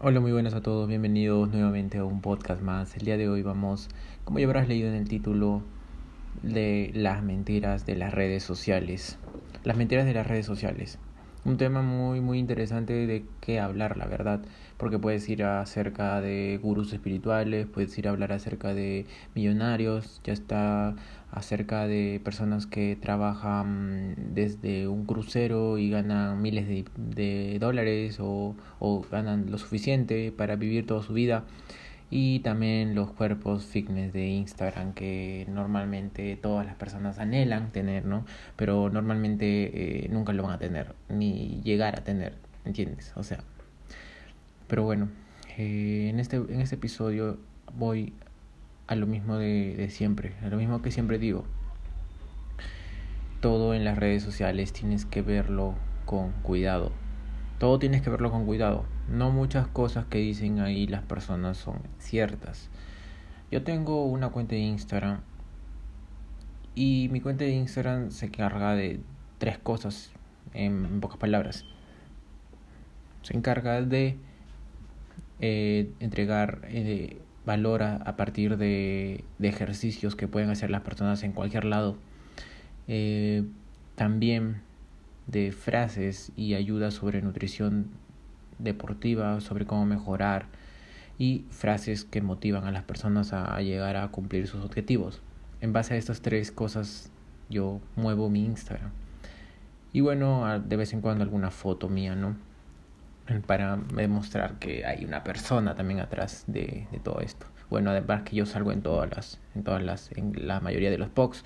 Hola, muy buenas a todos, bienvenidos nuevamente a un podcast más. El día de hoy vamos, como ya habrás leído en el título, de las mentiras de las redes sociales. Las mentiras de las redes sociales. Un tema muy, muy interesante de qué hablar, la verdad, porque puedes ir acerca de gurús espirituales, puedes ir a hablar acerca de millonarios, ya está acerca de personas que trabajan desde un crucero y ganan miles de, de dólares o, o ganan lo suficiente para vivir toda su vida y también los cuerpos fitness de Instagram que normalmente todas las personas anhelan tener, ¿no? Pero normalmente eh, nunca lo van a tener, ni llegar a tener, ¿entiendes? O sea, pero bueno, eh, en, este, en este episodio voy a lo mismo de, de siempre, a lo mismo que siempre digo. Todo en las redes sociales tienes que verlo con cuidado. Todo tienes que verlo con cuidado. No muchas cosas que dicen ahí las personas son ciertas. Yo tengo una cuenta de Instagram y mi cuenta de Instagram se encarga de tres cosas en pocas palabras. Se encarga de eh, entregar eh, valor a, a, partir de, de, ejercicios que pueden hacer las personas en cualquier lado. Eh, también de frases y ayudas sobre nutrición deportiva, sobre cómo mejorar y frases que motivan a las personas a llegar a cumplir sus objetivos. En base a estas tres cosas yo muevo mi Instagram. Y bueno, de vez en cuando alguna foto mía, ¿no? Para demostrar que hay una persona también atrás de, de todo esto. Bueno, además que yo salgo en todas las, en todas las, en la mayoría de los posts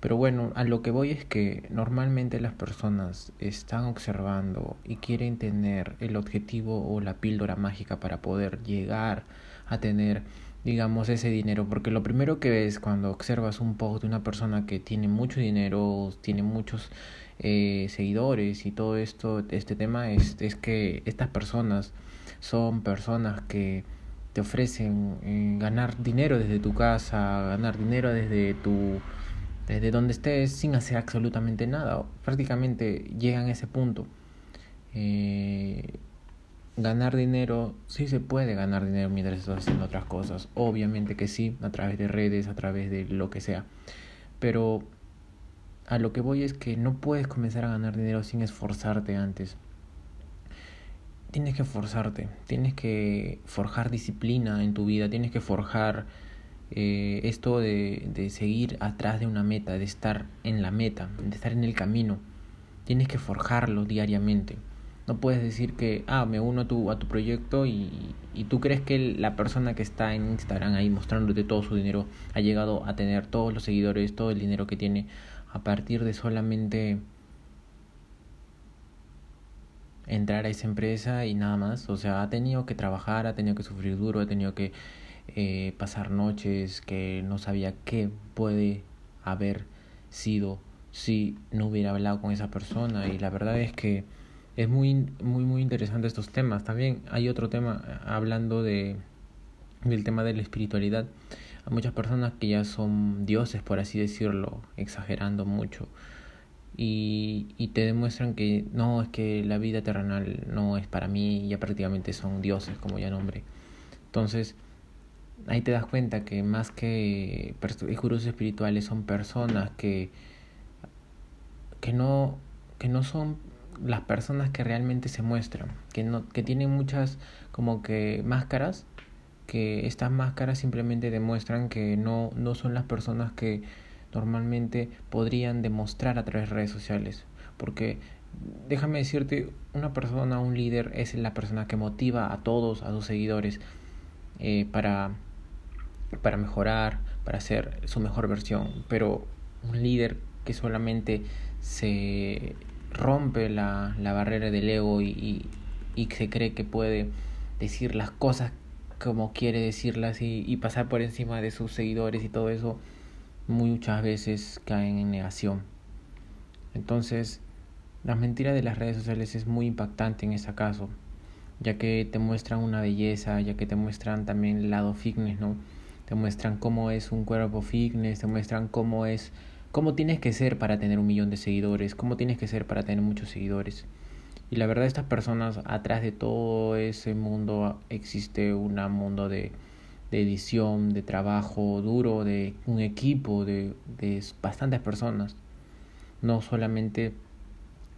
pero bueno, a lo que voy es que normalmente las personas están observando y quieren tener el objetivo o la píldora mágica para poder llegar a tener, digamos, ese dinero. Porque lo primero que ves cuando observas un post de una persona que tiene mucho dinero, tiene muchos eh, seguidores y todo esto, este tema es, es que estas personas son personas que te ofrecen eh, ganar dinero desde tu casa, ganar dinero desde tu desde donde estés sin hacer absolutamente nada. Prácticamente llegan a ese punto. Eh, ganar dinero, sí se puede ganar dinero mientras estás haciendo otras cosas. Obviamente que sí, a través de redes, a través de lo que sea. Pero a lo que voy es que no puedes comenzar a ganar dinero sin esforzarte antes. Tienes que esforzarte, tienes que forjar disciplina en tu vida, tienes que forjar eh, esto de, de seguir atrás de una meta, de estar en la meta, de estar en el camino. Tienes que forjarlo diariamente. No puedes decir que, ah, me uno a tu, a tu proyecto y, y tú crees que la persona que está en Instagram ahí mostrándote todo su dinero ha llegado a tener todos los seguidores, todo el dinero que tiene a partir de solamente entrar a esa empresa y nada más. O sea, ha tenido que trabajar, ha tenido que sufrir duro, ha tenido que eh, pasar noches que no sabía qué puede haber sido si no hubiera hablado con esa persona. Y la verdad es que es muy muy muy interesante estos temas. También hay otro tema eh, hablando de del tema de la espiritualidad. Hay muchas personas que ya son dioses por así decirlo exagerando mucho. Y, y te demuestran que no es que la vida terrenal no es para mí ya prácticamente son dioses como ya nombré. Entonces ahí te das cuenta que más que gurús espirituales son personas que, que, no, que no son las personas que realmente se muestran, que, no, que tienen muchas como que máscaras, que estas máscaras simplemente demuestran que no, no son las personas que normalmente podrían demostrar a través de redes sociales. Porque déjame decirte, una persona, un líder es la persona que motiva a todos, a sus seguidores, eh, para para mejorar, para hacer su mejor versión, pero un líder que solamente se rompe la, la barrera del ego y, y, se cree que puede decir las cosas como quiere decirlas y, y pasar por encima de sus seguidores y todo eso, muchas veces caen en negación. Entonces, las mentiras de las redes sociales es muy impactante en ese caso, ya que te muestran una belleza, ya que te muestran también el lado fitness, ¿no? Te muestran cómo es un cuerpo fitness, te muestran cómo es, cómo tienes que ser para tener un millón de seguidores, cómo tienes que ser para tener muchos seguidores. Y la verdad, estas personas, atrás de todo ese mundo, existe un mundo de, de edición, de trabajo duro, de un equipo, de, de bastantes personas. No solamente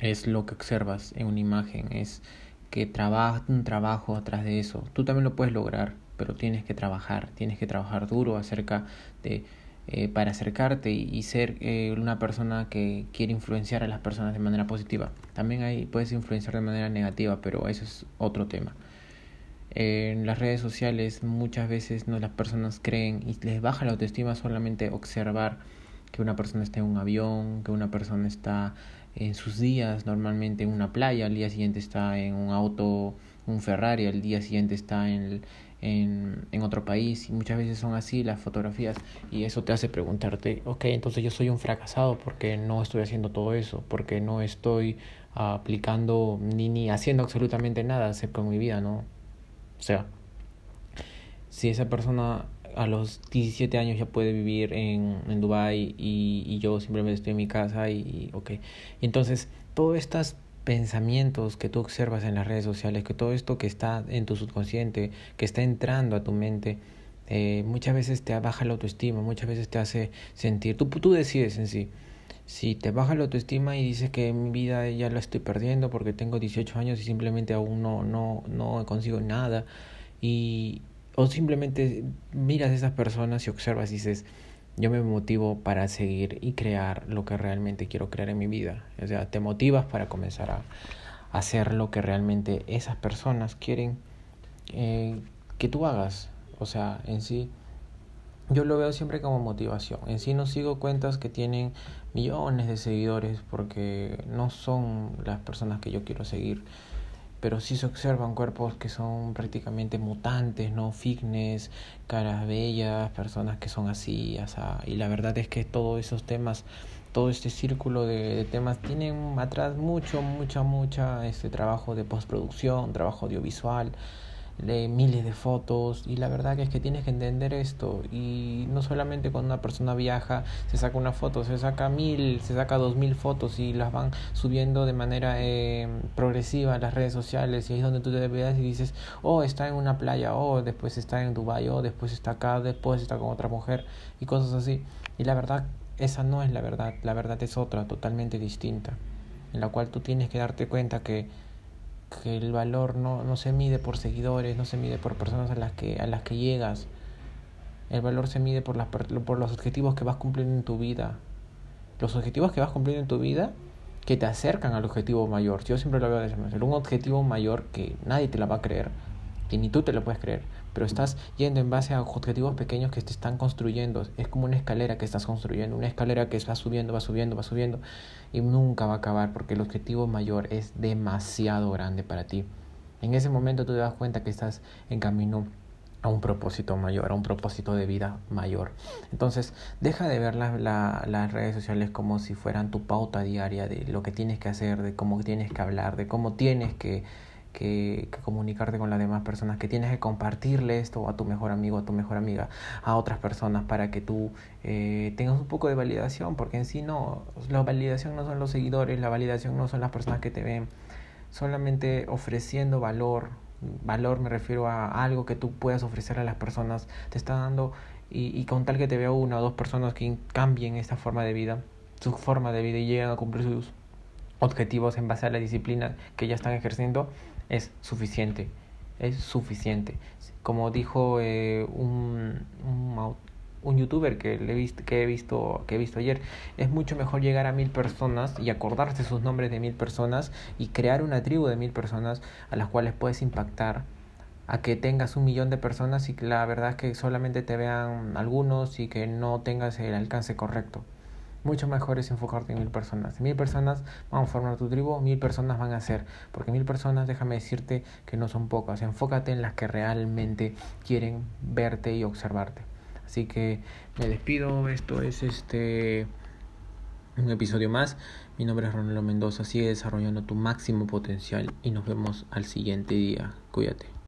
es lo que observas en una imagen, es que trabaja un trabajo atrás de eso. Tú también lo puedes lograr, pero tienes que trabajar, tienes que trabajar duro acerca de eh, para acercarte y, ser eh, una persona que quiere influenciar a las personas de manera positiva. También ahí puedes influenciar de manera negativa, pero eso es otro tema. en las redes sociales muchas veces no las personas creen y les baja la autoestima solamente observar que una persona está en un avión, que una persona está en sus días normalmente en una playa, al día siguiente está en un auto, un Ferrari, al día siguiente está en, en, en otro país y muchas veces son así las fotografías y eso te hace preguntarte, ok, entonces yo soy un fracasado porque no estoy haciendo todo eso, porque no estoy aplicando ni, ni haciendo absolutamente nada acerca de mi vida, ¿no? O sea, si esa persona a los 17 años ya puede vivir en, en Dubai y, y yo simplemente estoy en mi casa y, y ok. Entonces, todos estos pensamientos que tú observas en las redes sociales, que todo esto que está en tu subconsciente, que está entrando a tu mente, eh, muchas veces te baja la autoestima, muchas veces te hace sentir, tú, tú decides en sí. Si te baja la autoestima y dices que mi vida ya la estoy perdiendo porque tengo 18 años y simplemente aún no, no, no consigo nada y, o simplemente miras a esas personas y observas y dices, yo me motivo para seguir y crear lo que realmente quiero crear en mi vida. O sea, te motivas para comenzar a hacer lo que realmente esas personas quieren eh, que tú hagas. O sea, en sí, yo lo veo siempre como motivación. En sí no sigo cuentas que tienen millones de seguidores porque no son las personas que yo quiero seguir pero sí se observan cuerpos que son prácticamente mutantes, ¿no? Fitness, caras bellas, personas que son así, y la verdad es que todos esos temas, todo este círculo de, de temas tienen atrás mucho, mucha, mucha este trabajo de postproducción, trabajo audiovisual, de miles de fotos y la verdad es que tienes que entender esto y no solamente cuando una persona viaja se saca una foto, se saca mil, se saca dos mil fotos y las van subiendo de manera eh, progresiva a las redes sociales y ahí es donde tú te ves y dices, oh, está en una playa, oh, después está en Dubai, oh, después está acá, después está con otra mujer y cosas así. Y la verdad esa no es la verdad, la verdad es otra, totalmente distinta, en la cual tú tienes que darte cuenta que que el valor no, no se mide por seguidores, no se mide por personas a las que, a las que llegas. El valor se mide por, las, por los objetivos que vas cumpliendo en tu vida. Los objetivos que vas cumpliendo en tu vida que te acercan al objetivo mayor. Yo siempre lo veo de esa manera. Un objetivo mayor que nadie te la va a creer, que ni tú te lo puedes creer pero estás yendo en base a objetivos pequeños que te están construyendo. Es como una escalera que estás construyendo, una escalera que va subiendo, va subiendo, va subiendo y nunca va a acabar porque el objetivo mayor es demasiado grande para ti. En ese momento tú te das cuenta que estás en camino a un propósito mayor, a un propósito de vida mayor. Entonces, deja de ver las redes sociales como si fueran tu pauta diaria de lo que tienes que hacer, de cómo tienes que hablar, de cómo tienes que que, comunicarte con las demás personas, que tienes que compartirle esto a tu mejor amigo, a tu mejor amiga, a otras personas para que tú eh, tengas un poco de validación, porque en sí no, la validación no son los seguidores, la validación no son las personas que te ven, solamente ofreciendo valor, valor me refiero a algo que tú puedas ofrecer a las personas, te está dando y, y con tal que te vea una o dos personas que cambien esta forma de vida, su forma de vida y lleguen a cumplir sus objetivos en base a la disciplina que ya están ejerciendo, es suficiente, es suficiente. Como dijo eh, un, un, un, youtuber que, le he que, he visto, que he visto ayer, es mucho mejor llegar a mil personas y acordarse sus nombres de mil personas y crear una tribu de mil personas a las cuales puedes impactar a que tengas un millón de personas y que la verdad es que solamente te vean algunos y que no tengas el alcance correcto mucho mejor es enfocarte en mil personas. Mil personas van a formar tu tribu, mil personas van a ser. Porque mil personas, déjame decirte que no son pocas. Enfócate en las que realmente quieren verte y observarte. Así que me despido. Esto es este un episodio más. Mi nombre es Ronaldo Mendoza. Sigue desarrollando tu máximo potencial y nos vemos al siguiente día. Cuídate.